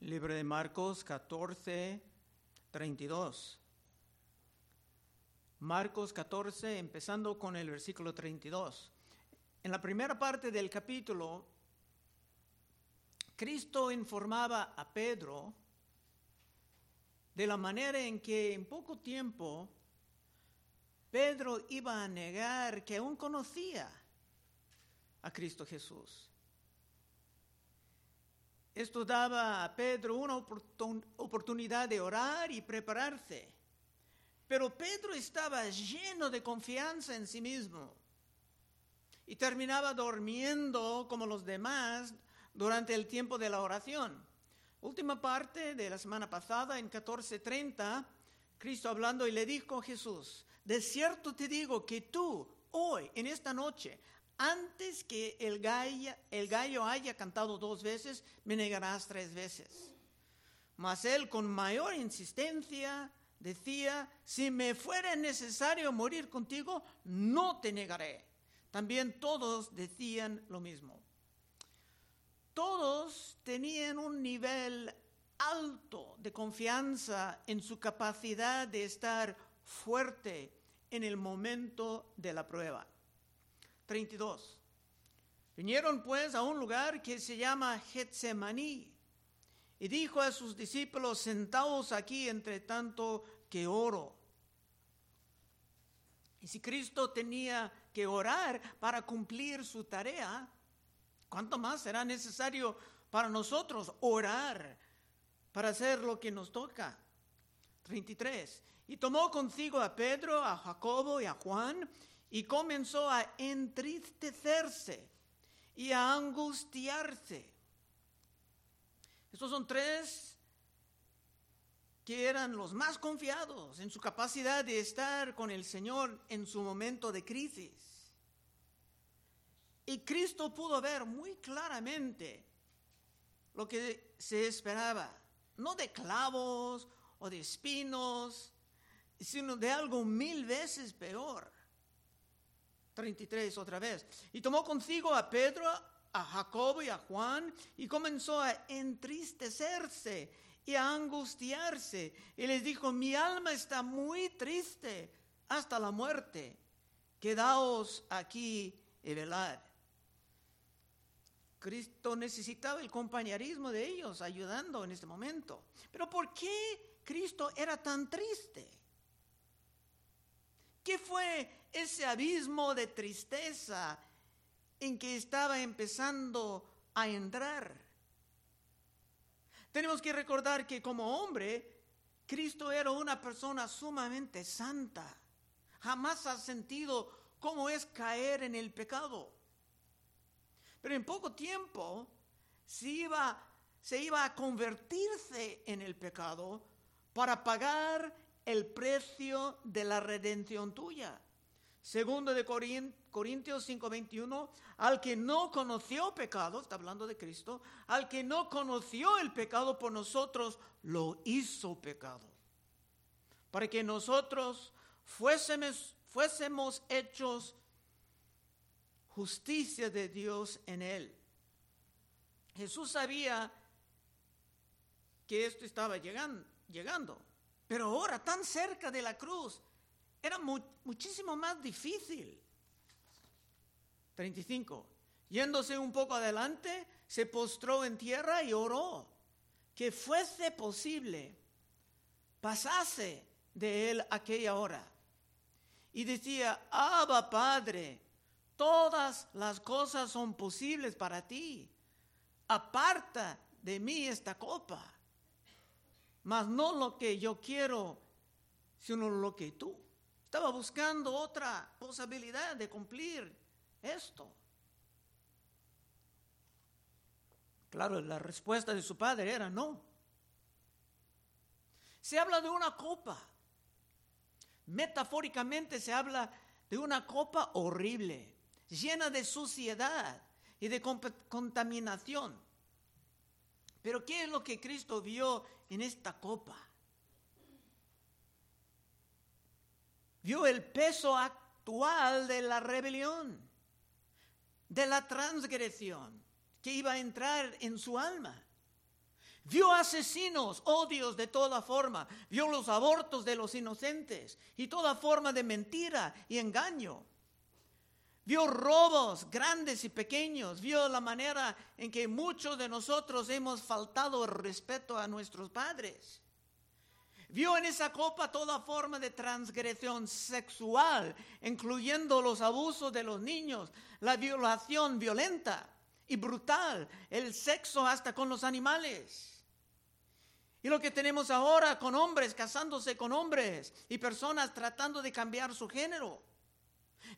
Libro de Marcos 14, 32. Marcos 14, empezando con el versículo 32. En la primera parte del capítulo, Cristo informaba a Pedro de la manera en que en poco tiempo Pedro iba a negar que aún conocía a Cristo Jesús. Esto daba a Pedro una oportunidad de orar y prepararse. Pero Pedro estaba lleno de confianza en sí mismo y terminaba durmiendo como los demás durante el tiempo de la oración. Última parte de la semana pasada, en 14:30, Cristo hablando y le dijo a Jesús, de cierto te digo que tú hoy, en esta noche, antes que el gallo, haya cantado dos veces, me negarás tres veces. Mas él con mayor insistencia decía, si me fuera necesario morir contigo, no te negaré. También todos decían lo mismo. Todos tenían un nivel alto de confianza en su capacidad de estar fuerte en el momento de la prueba. 32. Vinieron pues a un lugar que se llama Getsemaní y dijo a sus discípulos, sentaos aquí entre tanto que oro. Y si Cristo tenía que orar para cumplir su tarea, ¿cuánto más será necesario para nosotros orar para hacer lo que nos toca? 33. Y tomó consigo a Pedro, a Jacobo y a Juan y comenzó a entristecerse y a angustiarse. Estos son tres que eran los más confiados en su capacidad de estar con el Señor en su momento de crisis. Y Cristo pudo ver muy claramente lo que se esperaba, no de clavos o de espinos, sino de algo mil veces peor. 33 otra vez. Y tomó consigo a Pedro, a Jacobo y a Juan y comenzó a entristecerse y a angustiarse. Y les dijo, mi alma está muy triste hasta la muerte. Quedaos aquí y velad. Cristo necesitaba el compañerismo de ellos ayudando en este momento. Pero ¿por qué Cristo era tan triste? ¿Qué fue ese abismo de tristeza en que estaba empezando a entrar? Tenemos que recordar que como hombre, Cristo era una persona sumamente santa. Jamás ha sentido cómo es caer en el pecado. Pero en poco tiempo se iba, se iba a convertirse en el pecado para pagar el precio de la redención tuya. Segundo de Corintios 5:21, al que no conoció pecado, está hablando de Cristo, al que no conoció el pecado por nosotros, lo hizo pecado. Para que nosotros fuésemos, fuésemos hechos justicia de Dios en él. Jesús sabía que esto estaba llegando, llegando. Pero ahora, tan cerca de la cruz, era muchísimo más difícil. 35. Yéndose un poco adelante, se postró en tierra y oró que fuese posible pasase de él aquella hora. Y decía, Abba Padre, todas las cosas son posibles para ti. Aparta de mí esta copa mas no lo que yo quiero, sino lo que tú. Estaba buscando otra posibilidad de cumplir esto. Claro, la respuesta de su padre era no. Se habla de una copa. Metafóricamente se habla de una copa horrible, llena de suciedad y de contaminación. Pero ¿qué es lo que Cristo vio en esta copa? Vio el peso actual de la rebelión, de la transgresión que iba a entrar en su alma. Vio asesinos, odios de toda forma, vio los abortos de los inocentes y toda forma de mentira y engaño. Vio robos grandes y pequeños, vio la manera en que muchos de nosotros hemos faltado el respeto a nuestros padres. Vio en esa copa toda forma de transgresión sexual, incluyendo los abusos de los niños, la violación violenta y brutal, el sexo hasta con los animales. Y lo que tenemos ahora con hombres casándose con hombres y personas tratando de cambiar su género.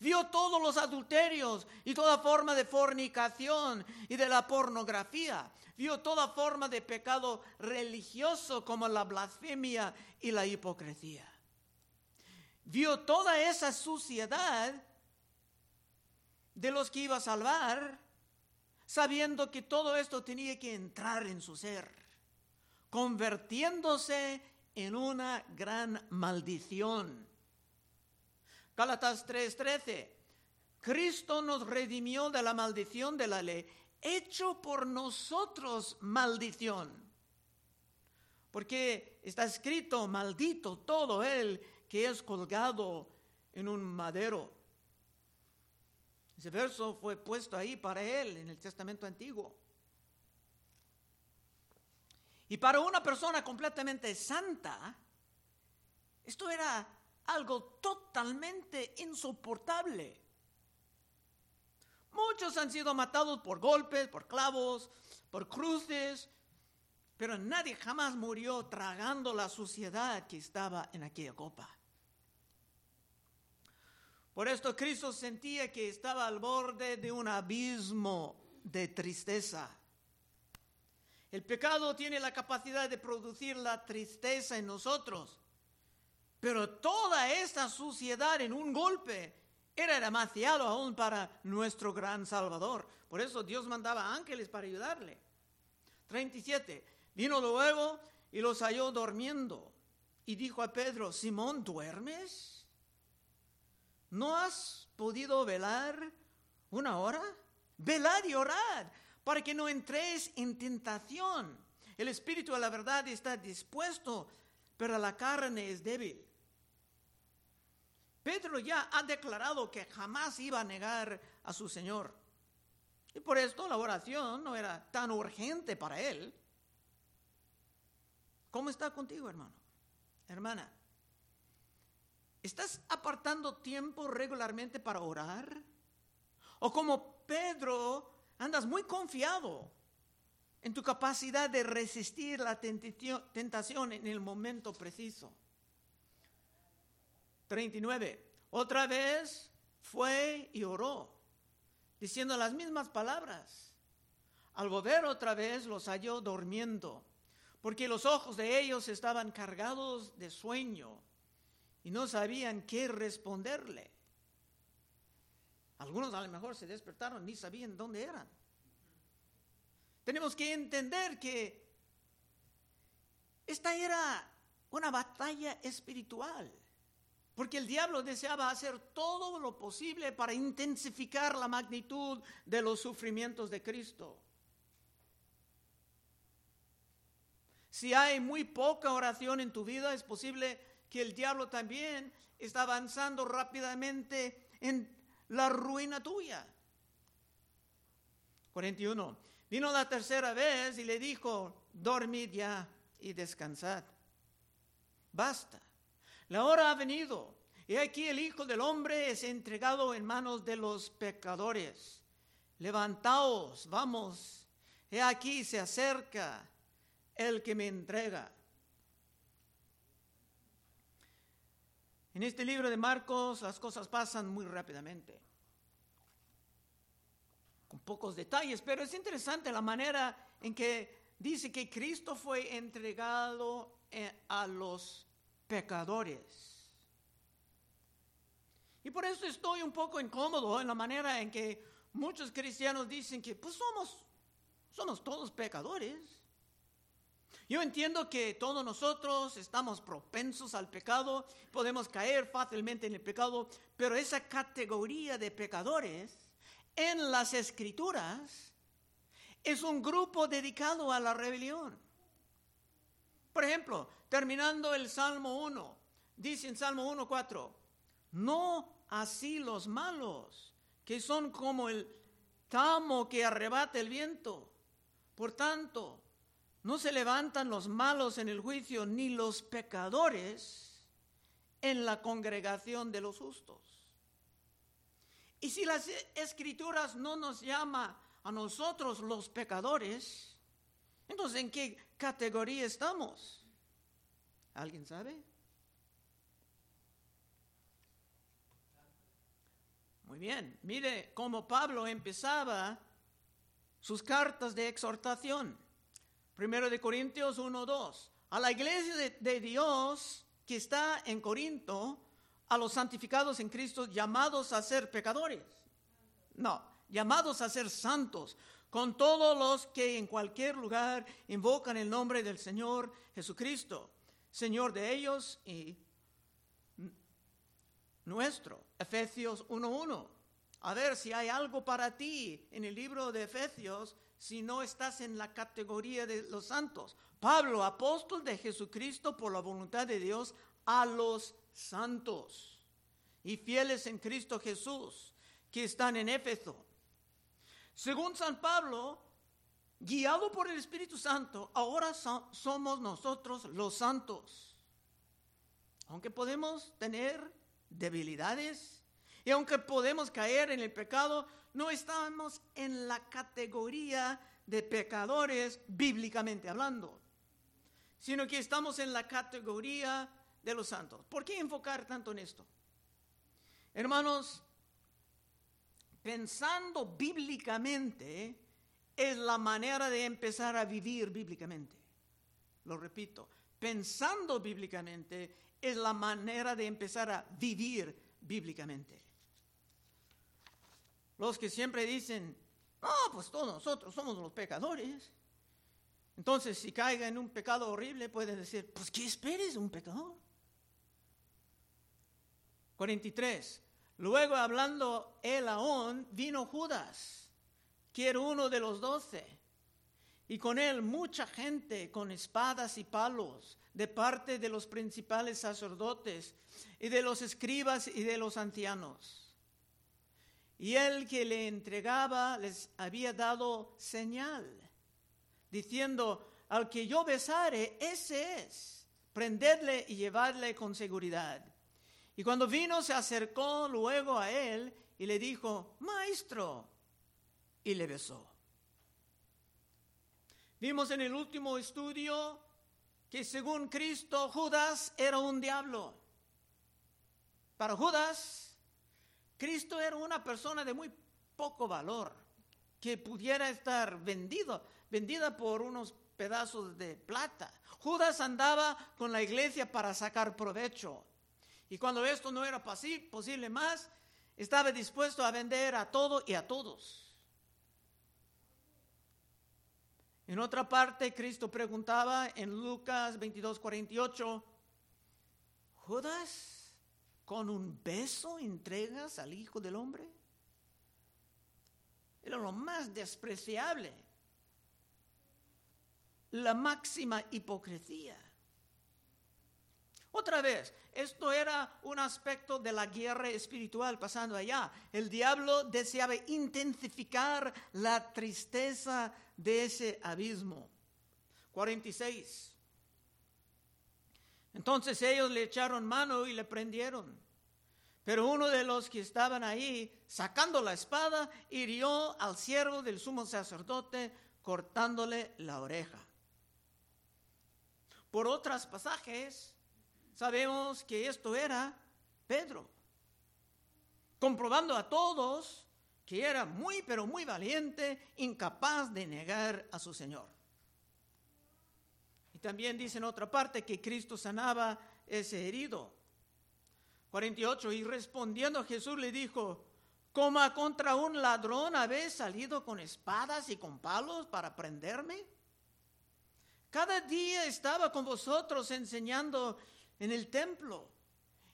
Vio todos los adulterios y toda forma de fornicación y de la pornografía. Vio toda forma de pecado religioso como la blasfemia y la hipocresía. Vio toda esa suciedad de los que iba a salvar, sabiendo que todo esto tenía que entrar en su ser convirtiéndose en una gran maldición. Gálatas 3:13. Cristo nos redimió de la maldición de la ley, hecho por nosotros maldición. Porque está escrito, maldito todo él que es colgado en un madero. Ese verso fue puesto ahí para él en el Testamento Antiguo. Y para una persona completamente santa, esto era algo totalmente insoportable. Muchos han sido matados por golpes, por clavos, por cruces, pero nadie jamás murió tragando la suciedad que estaba en aquella copa. Por esto Cristo sentía que estaba al borde de un abismo de tristeza. El pecado tiene la capacidad de producir la tristeza en nosotros. Pero toda esta suciedad en un golpe era demasiado aún para nuestro gran Salvador. Por eso Dios mandaba ángeles para ayudarle. 37. Vino luego y los halló durmiendo. Y dijo a Pedro, Simón, ¿duermes? ¿No has podido velar una hora? Velad y orad para que no entres en tentación. El espíritu de la verdad está dispuesto, pero la carne es débil. Pedro ya ha declarado que jamás iba a negar a su Señor. Y por esto la oración no era tan urgente para él. ¿Cómo está contigo, hermano? Hermana, ¿estás apartando tiempo regularmente para orar? ¿O como Pedro andas muy confiado en tu capacidad de resistir la tentación en el momento preciso. 39. Otra vez fue y oró, diciendo las mismas palabras. Al volver otra vez los halló durmiendo, porque los ojos de ellos estaban cargados de sueño y no sabían qué responderle. Algunos a lo mejor se despertaron ni sabían dónde eran. Tenemos que entender que esta era una batalla espiritual, porque el diablo deseaba hacer todo lo posible para intensificar la magnitud de los sufrimientos de Cristo. Si hay muy poca oración en tu vida, es posible que el diablo también está avanzando rápidamente en la ruina tuya. 41. Vino la tercera vez y le dijo, dormid ya y descansad. Basta. La hora ha venido. Y aquí el Hijo del Hombre es entregado en manos de los pecadores. Levantaos, vamos. He aquí se acerca el que me entrega. En este libro de Marcos las cosas pasan muy rápidamente, con pocos detalles, pero es interesante la manera en que dice que Cristo fue entregado eh, a los pecadores. Y por eso estoy un poco incómodo en la manera en que muchos cristianos dicen que pues somos, somos todos pecadores. Yo entiendo que todos nosotros estamos propensos al pecado, podemos caer fácilmente en el pecado, pero esa categoría de pecadores en las escrituras es un grupo dedicado a la rebelión. Por ejemplo, terminando el Salmo 1, dice en Salmo 1.4, no así los malos, que son como el tamo que arrebata el viento. Por tanto, no se levantan los malos en el juicio, ni los pecadores en la congregación de los justos. Y si las escrituras no nos llama a nosotros los pecadores, entonces ¿en qué categoría estamos? ¿Alguien sabe? Muy bien, mire cómo Pablo empezaba sus cartas de exhortación. Primero de Corintios 1.2. A la iglesia de, de Dios que está en Corinto, a los santificados en Cristo llamados a ser pecadores. No, llamados a ser santos, con todos los que en cualquier lugar invocan el nombre del Señor Jesucristo, Señor de ellos y nuestro. Efesios 1.1. A ver si hay algo para ti en el libro de Efesios si no estás en la categoría de los santos. Pablo, apóstol de Jesucristo por la voluntad de Dios, a los santos y fieles en Cristo Jesús que están en Éfeso. Según San Pablo, guiado por el Espíritu Santo, ahora somos nosotros los santos. Aunque podemos tener debilidades y aunque podemos caer en el pecado, no estamos en la categoría de pecadores bíblicamente hablando, sino que estamos en la categoría de los santos. ¿Por qué enfocar tanto en esto? Hermanos, pensando bíblicamente es la manera de empezar a vivir bíblicamente. Lo repito, pensando bíblicamente es la manera de empezar a vivir bíblicamente. Los que siempre dicen, no, pues todos nosotros somos los pecadores. Entonces, si caiga en un pecado horrible, puede decir, pues, ¿qué esperes un pecador? 43. Luego hablando él aún, vino Judas, uno de los doce, y con él mucha gente con espadas y palos de parte de los principales sacerdotes y de los escribas y de los ancianos. Y el que le entregaba les había dado señal, diciendo, al que yo besare, ese es, prendedle y llevadle con seguridad. Y cuando vino se acercó luego a él y le dijo, maestro, y le besó. Vimos en el último estudio que según Cristo Judas era un diablo. Para Judas, Cristo era una persona de muy poco valor, que pudiera estar vendido, vendida por unos pedazos de plata. Judas andaba con la iglesia para sacar provecho. Y cuando esto no era posible más, estaba dispuesto a vender a todo y a todos. En otra parte, Cristo preguntaba en Lucas 22, 48, ¿Judas con un beso entregas al Hijo del Hombre? Era lo más despreciable, la máxima hipocresía. Otra vez, esto era un aspecto de la guerra espiritual pasando allá. El diablo deseaba intensificar la tristeza de ese abismo. 46. Entonces ellos le echaron mano y le prendieron. Pero uno de los que estaban ahí, sacando la espada, hirió al siervo del sumo sacerdote, cortándole la oreja. Por otros pasajes, sabemos que esto era Pedro, comprobando a todos que era muy, pero muy valiente, incapaz de negar a su Señor. Y también dice en otra parte que Cristo sanaba ese herido. 48, y respondiendo Jesús le dijo, ¿cómo contra un ladrón habéis salido con espadas y con palos para prenderme? Cada día estaba con vosotros enseñando en el templo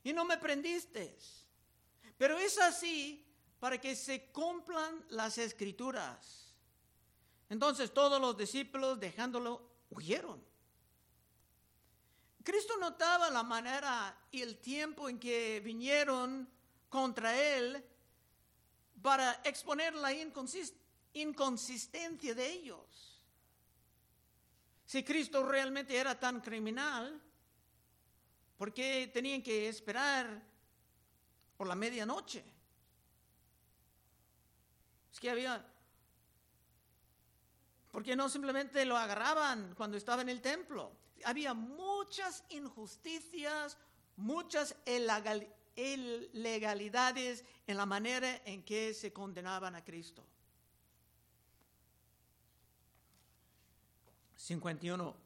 y no me prendiste. Pero es así para que se cumplan las escrituras. Entonces todos los discípulos dejándolo huyeron. Cristo notaba la manera y el tiempo en que vinieron contra él para exponer la inconsistencia de ellos. Si Cristo realmente era tan criminal, ¿por qué tenían que esperar por la medianoche? Había... ¿Por qué no simplemente lo agarraban cuando estaba en el templo? Había muchas injusticias, muchas ilegalidades en la manera en que se condenaban a Cristo. 51.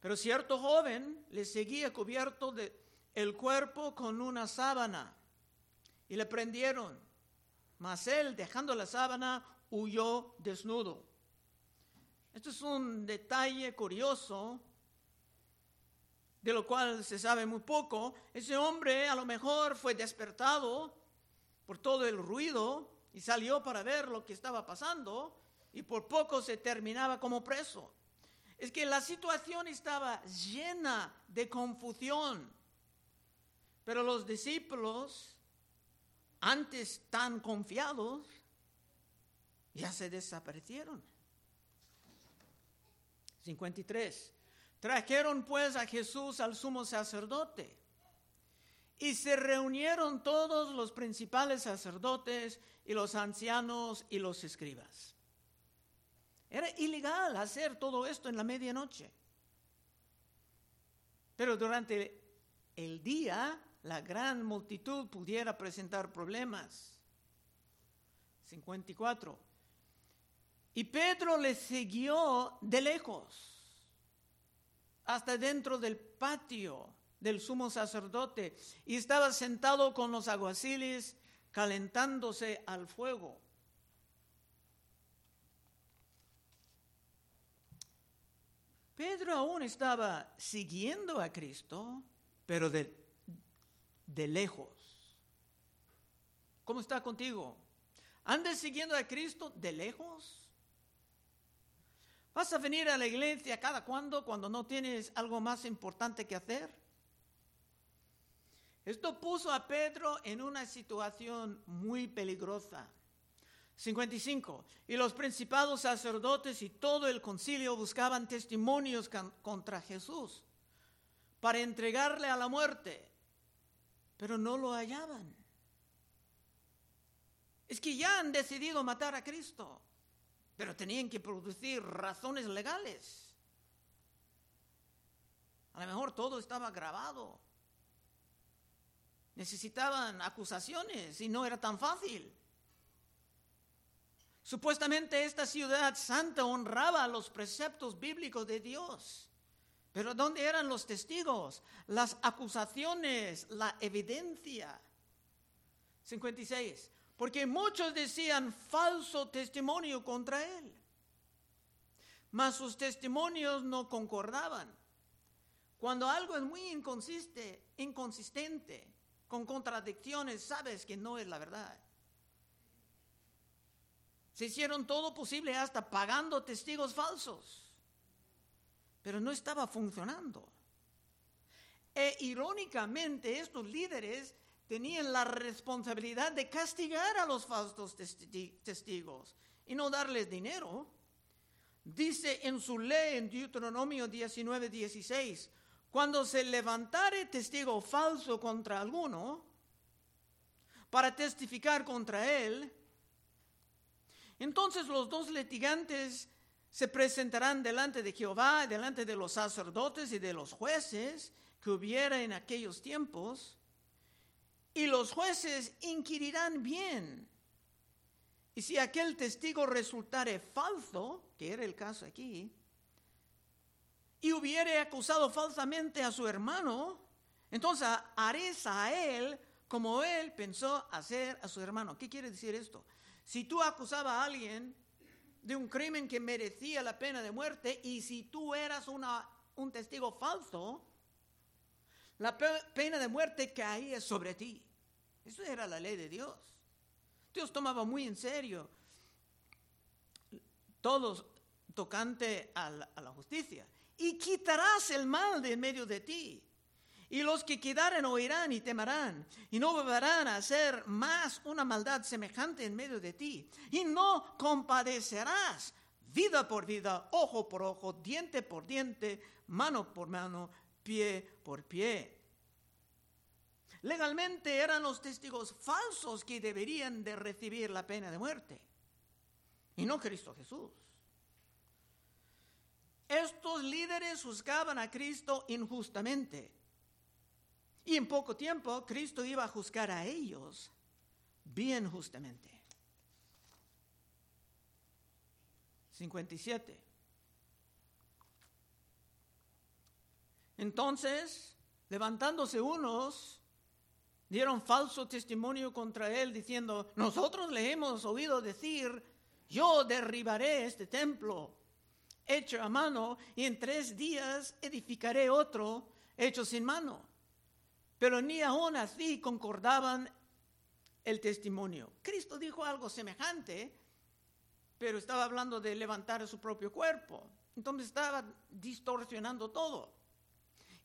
Pero cierto joven le seguía cubierto de el cuerpo con una sábana y le prendieron mas él, dejando la sábana, huyó desnudo. Esto es un detalle curioso, de lo cual se sabe muy poco. Ese hombre a lo mejor fue despertado por todo el ruido y salió para ver lo que estaba pasando y por poco se terminaba como preso. Es que la situación estaba llena de confusión, pero los discípulos antes tan confiados, ya se desaparecieron. 53. Trajeron pues a Jesús al sumo sacerdote y se reunieron todos los principales sacerdotes y los ancianos y los escribas. Era ilegal hacer todo esto en la medianoche. Pero durante el día la gran multitud pudiera presentar problemas. 54. Y Pedro le siguió de lejos, hasta dentro del patio del sumo sacerdote, y estaba sentado con los aguaciles calentándose al fuego. Pedro aún estaba siguiendo a Cristo, pero de de lejos. ¿Cómo está contigo? ¿Andes siguiendo a Cristo de lejos? ¿Vas a venir a la iglesia cada cuando cuando no tienes algo más importante que hacer? Esto puso a Pedro en una situación muy peligrosa. 55. Y los principados sacerdotes y todo el concilio buscaban testimonios contra Jesús para entregarle a la muerte pero no lo hallaban. Es que ya han decidido matar a Cristo, pero tenían que producir razones legales. A lo mejor todo estaba grabado. Necesitaban acusaciones y no era tan fácil. Supuestamente esta ciudad santa honraba los preceptos bíblicos de Dios. Pero ¿dónde eran los testigos? Las acusaciones, la evidencia. 56. Porque muchos decían falso testimonio contra él. Mas sus testimonios no concordaban. Cuando algo es muy inconsistente, inconsistente, con contradicciones, sabes que no es la verdad. Se hicieron todo posible hasta pagando testigos falsos pero no estaba funcionando. E irónicamente estos líderes tenían la responsabilidad de castigar a los falsos testigos y no darles dinero. Dice en su ley en Deuteronomio 19, 16, cuando se levantare testigo falso contra alguno para testificar contra él, entonces los dos litigantes se presentarán delante de Jehová, delante de los sacerdotes y de los jueces que hubiera en aquellos tiempos, y los jueces inquirirán bien. Y si aquel testigo resultare falso, que era el caso aquí, y hubiere acusado falsamente a su hermano, entonces haré a él como él pensó hacer a su hermano. ¿Qué quiere decir esto? Si tú acusabas a alguien de un crimen que merecía la pena de muerte y si tú eras una, un testigo falso, la pena de muerte caía sobre ti. Eso era la ley de Dios. Dios tomaba muy en serio todo tocante a la, a la justicia. Y quitarás el mal de en medio de ti. Y los que quedaren oirán y temerán, y no volverán a hacer más una maldad semejante en medio de ti. Y no compadecerás vida por vida, ojo por ojo, diente por diente, mano por mano, pie por pie. Legalmente eran los testigos falsos que deberían de recibir la pena de muerte, y no Cristo Jesús. Estos líderes juzgaban a Cristo injustamente. Y en poco tiempo Cristo iba a juzgar a ellos bien justamente. 57. Entonces, levantándose unos, dieron falso testimonio contra él, diciendo, nosotros le hemos oído decir, yo derribaré este templo hecho a mano y en tres días edificaré otro hecho sin mano. Pero ni aún así concordaban el testimonio. Cristo dijo algo semejante, pero estaba hablando de levantar su propio cuerpo. Entonces estaba distorsionando todo.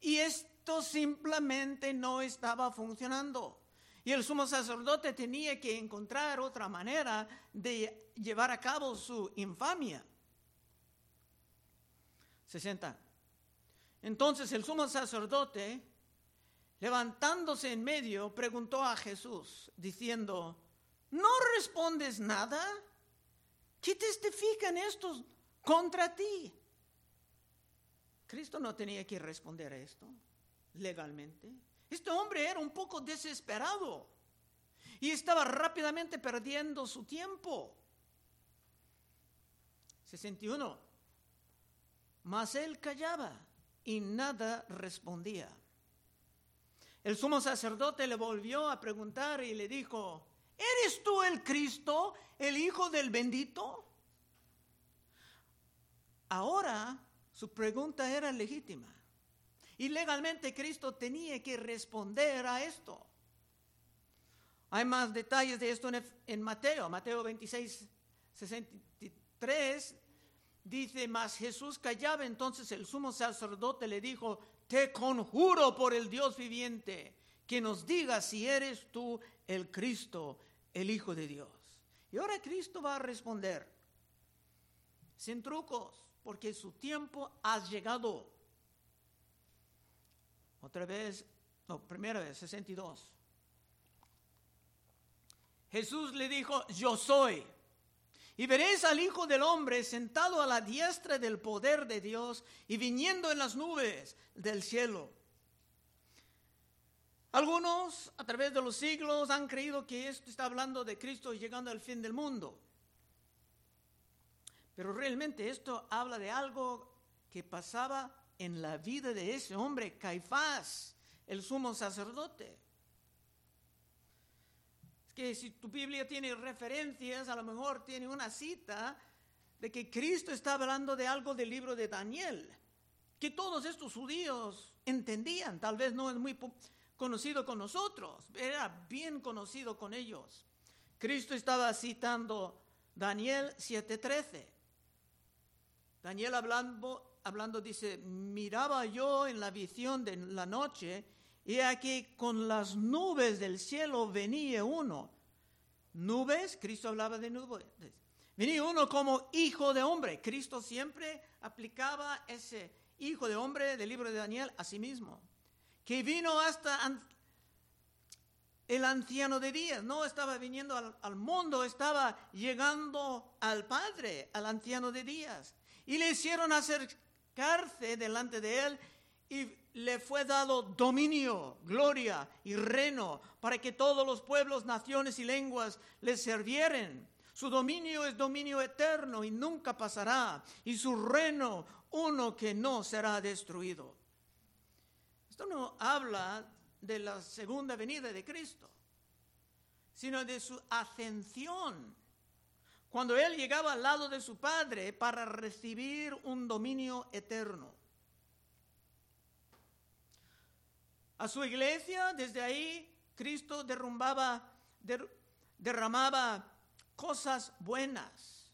Y esto simplemente no estaba funcionando. Y el sumo sacerdote tenía que encontrar otra manera de llevar a cabo su infamia. 60. Entonces el sumo sacerdote, levantándose en medio, preguntó a Jesús, diciendo, ¿no respondes nada? ¿Qué testifican estos contra ti? Cristo no tenía que responder a esto legalmente. Este hombre era un poco desesperado y estaba rápidamente perdiendo su tiempo. 61. Mas él callaba y nada respondía. El sumo sacerdote le volvió a preguntar y le dijo, ¿eres tú el Cristo, el Hijo del bendito? Ahora su pregunta era legítima. Y legalmente Cristo tenía que responder a esto. Hay más detalles de esto en, Mateo, Mateo 26, 63. Dice, mas Jesús callaba, entonces el sumo sacerdote le dijo, te conjuro por el Dios viviente, que nos diga si eres tú el Cristo, el Hijo de Dios. Y ahora Cristo va a responder, sin trucos, porque su tiempo ha llegado. Otra vez, no, primera vez, 62. Jesús le dijo, yo soy. Y veréis al Hijo del Hombre sentado a la diestra del poder de Dios y viniendo en las nubes del cielo. Algunos a través de los siglos han creído que esto está hablando de Cristo llegando al fin del mundo. Pero realmente esto habla de algo que pasaba en la vida de ese hombre, Caifás, el sumo sacerdote. Que si tu Biblia tiene referencias, a lo mejor tiene una cita de que Cristo está hablando de algo del libro de Daniel, que todos estos judíos entendían, tal vez no es muy conocido con nosotros, era bien conocido con ellos. Cristo estaba citando Daniel 7:13. Daniel hablando, hablando dice, miraba yo en la visión de la noche y aquí con las nubes del cielo venía uno. Nubes, Cristo hablaba de nubes. Venía uno como hijo de hombre. Cristo siempre aplicaba ese hijo de hombre del libro de Daniel a sí mismo. Que vino hasta el anciano de días. No estaba viniendo al, al mundo, estaba llegando al Padre, al anciano de días y le hicieron acercarse delante de él y le fue dado dominio, gloria y reino para que todos los pueblos, naciones y lenguas le sirvieran. Su dominio es dominio eterno y nunca pasará, y su reino uno que no será destruido. Esto no habla de la segunda venida de Cristo, sino de su ascensión cuando él llegaba al lado de su padre para recibir un dominio eterno. A su iglesia, desde ahí, Cristo derrumbaba, derramaba cosas buenas.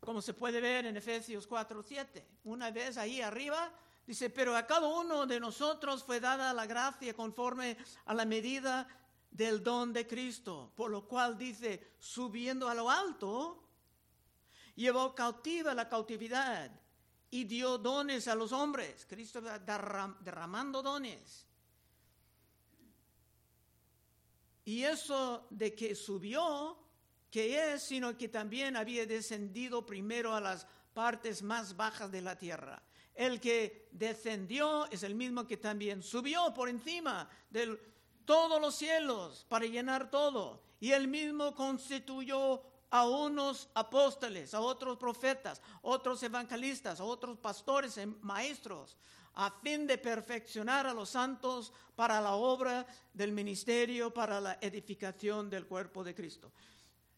Como se puede ver en Efesios 4, 7. Una vez ahí arriba, Dice, pero a cada uno de nosotros fue dada la gracia conforme a la medida del don de Cristo, por lo cual dice, subiendo a lo alto, llevó cautiva la cautividad y dio dones a los hombres. Cristo derramando dones. Y eso de que subió, que es, sino que también había descendido primero a las partes más bajas de la tierra. El que descendió es el mismo que también subió por encima de todos los cielos para llenar todo. Y él mismo constituyó a unos apóstoles, a otros profetas, otros evangelistas, a otros pastores y maestros, a fin de perfeccionar a los santos para la obra del ministerio, para la edificación del cuerpo de Cristo.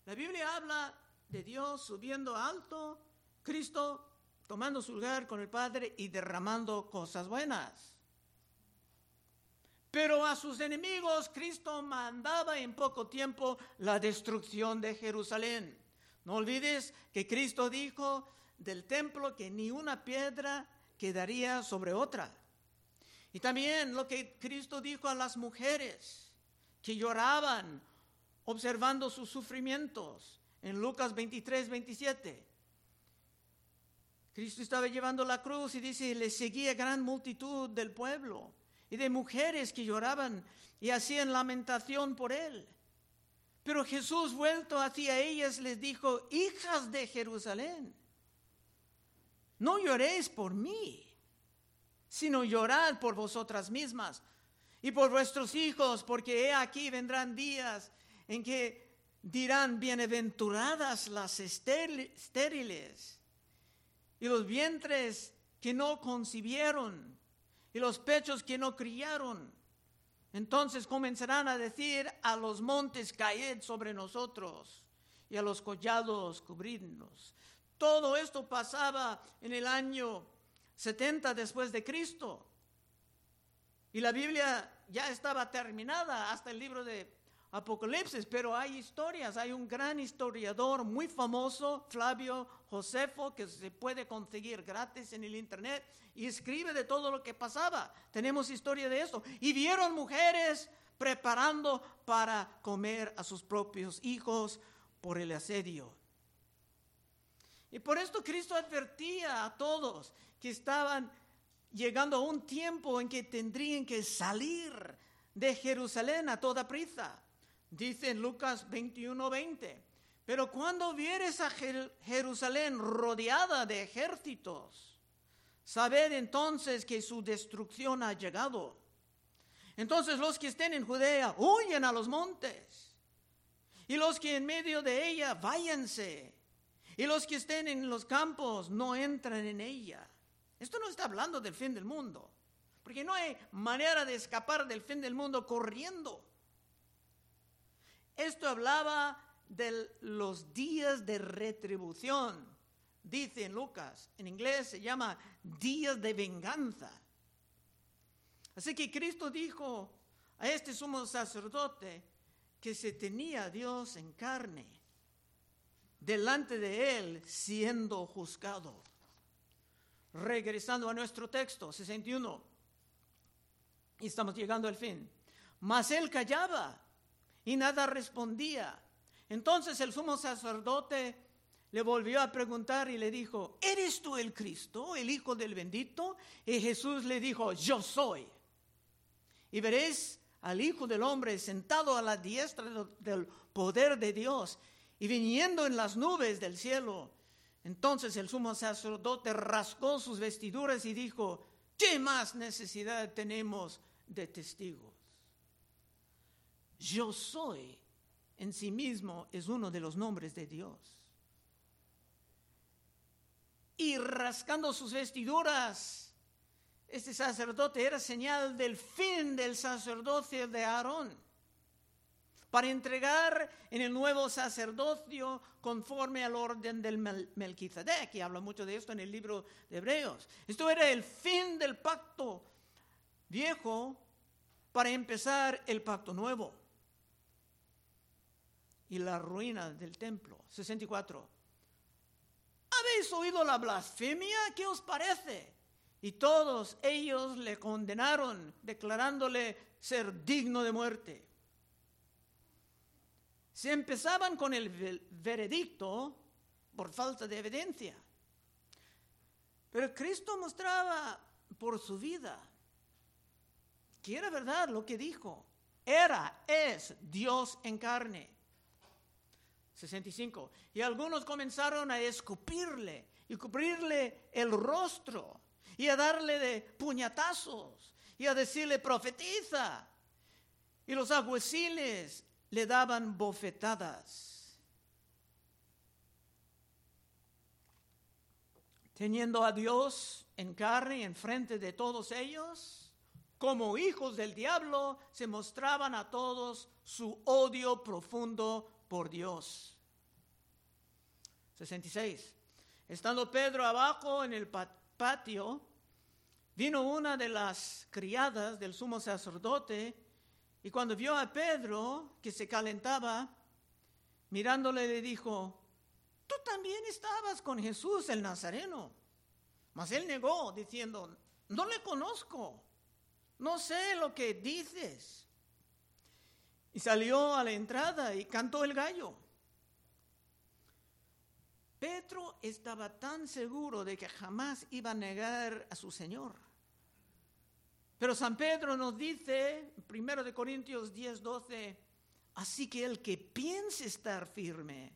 La Biblia habla de Dios subiendo alto, Cristo tomando su lugar con el Padre y derramando cosas buenas. Pero a sus enemigos Cristo mandaba en poco tiempo la destrucción de Jerusalén. No olvides que Cristo dijo del templo que ni una piedra quedaría sobre otra. Y también lo que Cristo dijo a las mujeres que lloraban observando sus sufrimientos en Lucas 23, 27. Cristo estaba llevando la cruz y dice, le seguía gran multitud del pueblo y de mujeres que lloraban y hacían lamentación por él. Pero Jesús, vuelto hacia ellas, les dijo, hijas de Jerusalén, no lloréis por mí, sino llorad por vosotras mismas y por vuestros hijos, porque he aquí vendrán días en que dirán, bienaventuradas las estériles y los vientres que no concibieron y los pechos que no criaron. Entonces comenzarán a decir a los montes, caed sobre nosotros y a los collados cubrirnos. Todo esto pasaba en el año 70 después de Cristo. Y la Biblia ya estaba terminada hasta el libro de Apocalipsis, pero hay historias, hay un gran historiador muy famoso, Flavio Josefo, que se puede conseguir gratis en el internet y escribe de todo lo que pasaba. Tenemos historia de esto. Y vieron mujeres preparando para comer a sus propios hijos por el asedio. Y por esto Cristo advertía a todos que estaban llegando a un tiempo en que tendrían que salir de Jerusalén a toda prisa. Dice en Lucas 21, 20. Pero cuando vieres a Jerusalén rodeada de ejércitos, sabed entonces que su destrucción ha llegado. Entonces los que estén en Judea huyen a los montes. Y los que en medio de ella váyanse. Y los que estén en los campos no entran en ella. Esto no está hablando del fin del mundo. Porque no hay manera de escapar del fin del mundo corriendo. Esto hablaba de los días de retribución. Dice en Lucas, en inglés se llama días de venganza. Así que Cristo dijo a este sumo sacerdote que se tenía Dios en carne, delante de él siendo juzgado. Regresando a nuestro texto, 61, y estamos llegando al fin. Mas él callaba y nada respondía. Entonces el sumo sacerdote le volvió a preguntar y le dijo, ¿eres tú el Cristo, el Hijo del bendito? Y Jesús le dijo, yo soy. Y veréis al Hijo del Hombre sentado a la diestra del poder de Dios y viniendo en las nubes del cielo. Entonces el sumo sacerdote rascó sus vestiduras y dijo, ¿qué más necesidad tenemos de testigos? Yo soy en sí mismo es uno de los nombres de Dios. Y rascando sus vestiduras, este sacerdote era señal del fin del sacerdocio de Aarón, para entregar en el nuevo sacerdocio conforme al orden del Melquizedek, y habla mucho de esto en el libro de Hebreos. Esto era el fin del pacto viejo para empezar el pacto nuevo y la ruina del templo. 64. ¿Habéis oído la blasfemia? ¿Qué os parece? Y todos ellos le condenaron, declarándole ser digno de muerte. Se empezaban con el veredicto por falta de evidencia. Pero Cristo mostraba por su vida que era verdad lo que dijo. Era, es Dios en carne. 65. Y algunos comenzaron a escupirle y cubrirle el rostro y a darle de puñatazos y a decirle profetiza. Y los aguaciles le daban bofetadas. Teniendo a Dios en carne en frente de todos ellos, como hijos del diablo, se mostraban a todos su odio profundo por Dios. 66. Estando Pedro abajo en el patio, vino una de las criadas del sumo sacerdote y cuando vio a Pedro que se calentaba, mirándole le dijo, tú también estabas con Jesús el Nazareno. Mas él negó, diciendo, no le conozco, no sé lo que dices. Y salió a la entrada y cantó el gallo. Pedro estaba tan seguro de que jamás iba a negar a su Señor. Pero San Pedro nos dice, primero de Corintios 10, 12, así que el que piense estar firme,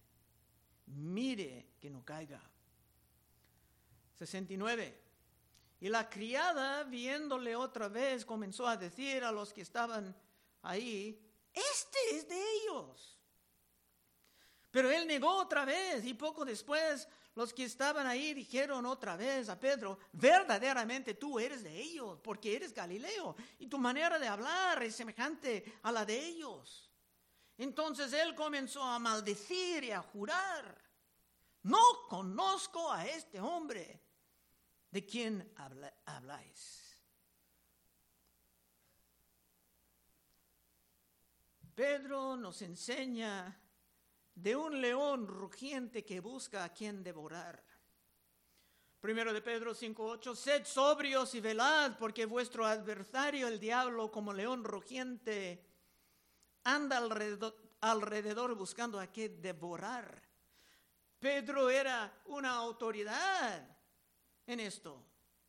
mire que no caiga. 69. Y la criada, viéndole otra vez, comenzó a decir a los que estaban ahí, este es de ellos. Pero él negó otra vez y poco después los que estaban ahí dijeron otra vez a Pedro, verdaderamente tú eres de ellos porque eres Galileo y tu manera de hablar es semejante a la de ellos. Entonces él comenzó a maldecir y a jurar, no conozco a este hombre de quien habláis. Pedro nos enseña de un león rugiente que busca a quien devorar. Primero de Pedro 5:8, sed sobrios y velad, porque vuestro adversario, el diablo, como león rugiente, anda alrededor, alrededor buscando a qué devorar. Pedro era una autoridad en esto,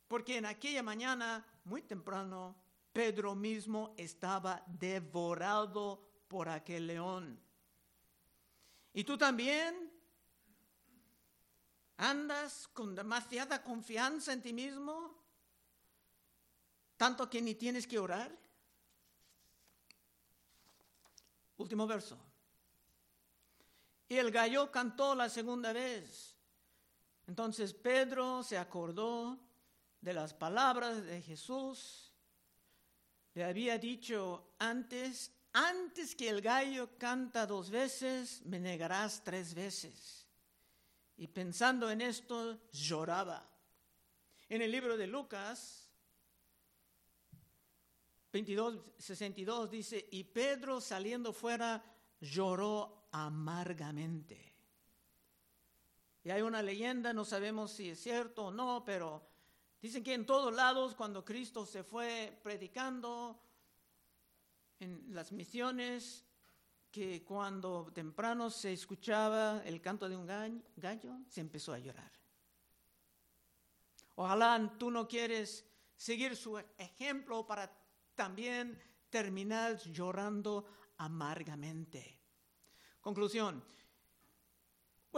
porque en aquella mañana, muy temprano, Pedro mismo estaba devorado por aquel león. ¿Y tú también andas con demasiada confianza en ti mismo? Tanto que ni tienes que orar. Último verso. Y el gallo cantó la segunda vez. Entonces Pedro se acordó de las palabras de Jesús. Le había dicho antes, antes que el gallo canta dos veces, me negarás tres veces. Y pensando en esto, lloraba. En el libro de Lucas 22, 62 dice, y Pedro saliendo fuera lloró amargamente. Y hay una leyenda, no sabemos si es cierto o no, pero dicen que en todos lados cuando Cristo se fue predicando, en las misiones que cuando temprano se escuchaba el canto de un gallo, se empezó a llorar. Ojalá tú no quieres seguir su ejemplo para también terminar llorando amargamente. Conclusión.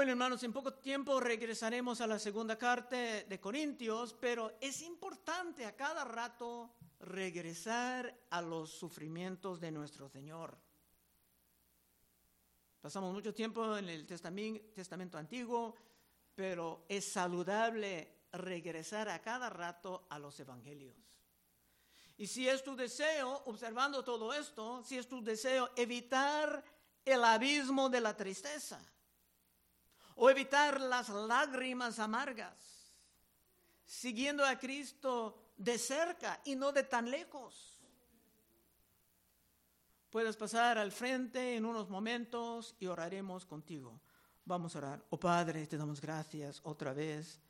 Bueno, hermanos, en poco tiempo regresaremos a la segunda carta de Corintios, pero es importante a cada rato regresar a los sufrimientos de nuestro Señor. Pasamos mucho tiempo en el testamento, antiguo, pero es saludable regresar a cada rato a los evangelios. Y si es tu deseo, observando todo esto, si es tu deseo evitar el abismo de la tristeza o evitar las lágrimas amargas, siguiendo a Cristo de cerca y no de tan lejos. Puedes pasar al frente en unos momentos y oraremos contigo. Vamos a orar. Oh Padre, te damos gracias otra vez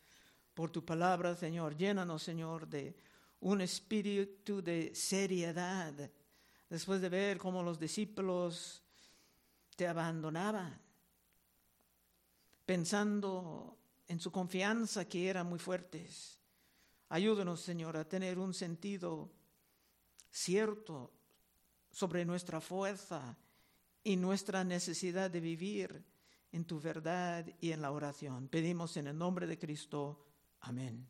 por tu palabra, Señor. Llénanos, Señor, de un espíritu de seriedad después de ver cómo los discípulos te abandonaban, pensando en su confianza que eran muy fuertes. Ayúdanos, Señor, a tener un sentido cierto sobre nuestra fuerza y nuestra necesidad de vivir en tu verdad y en la oración. Pedimos en el nombre de Cristo. Amén.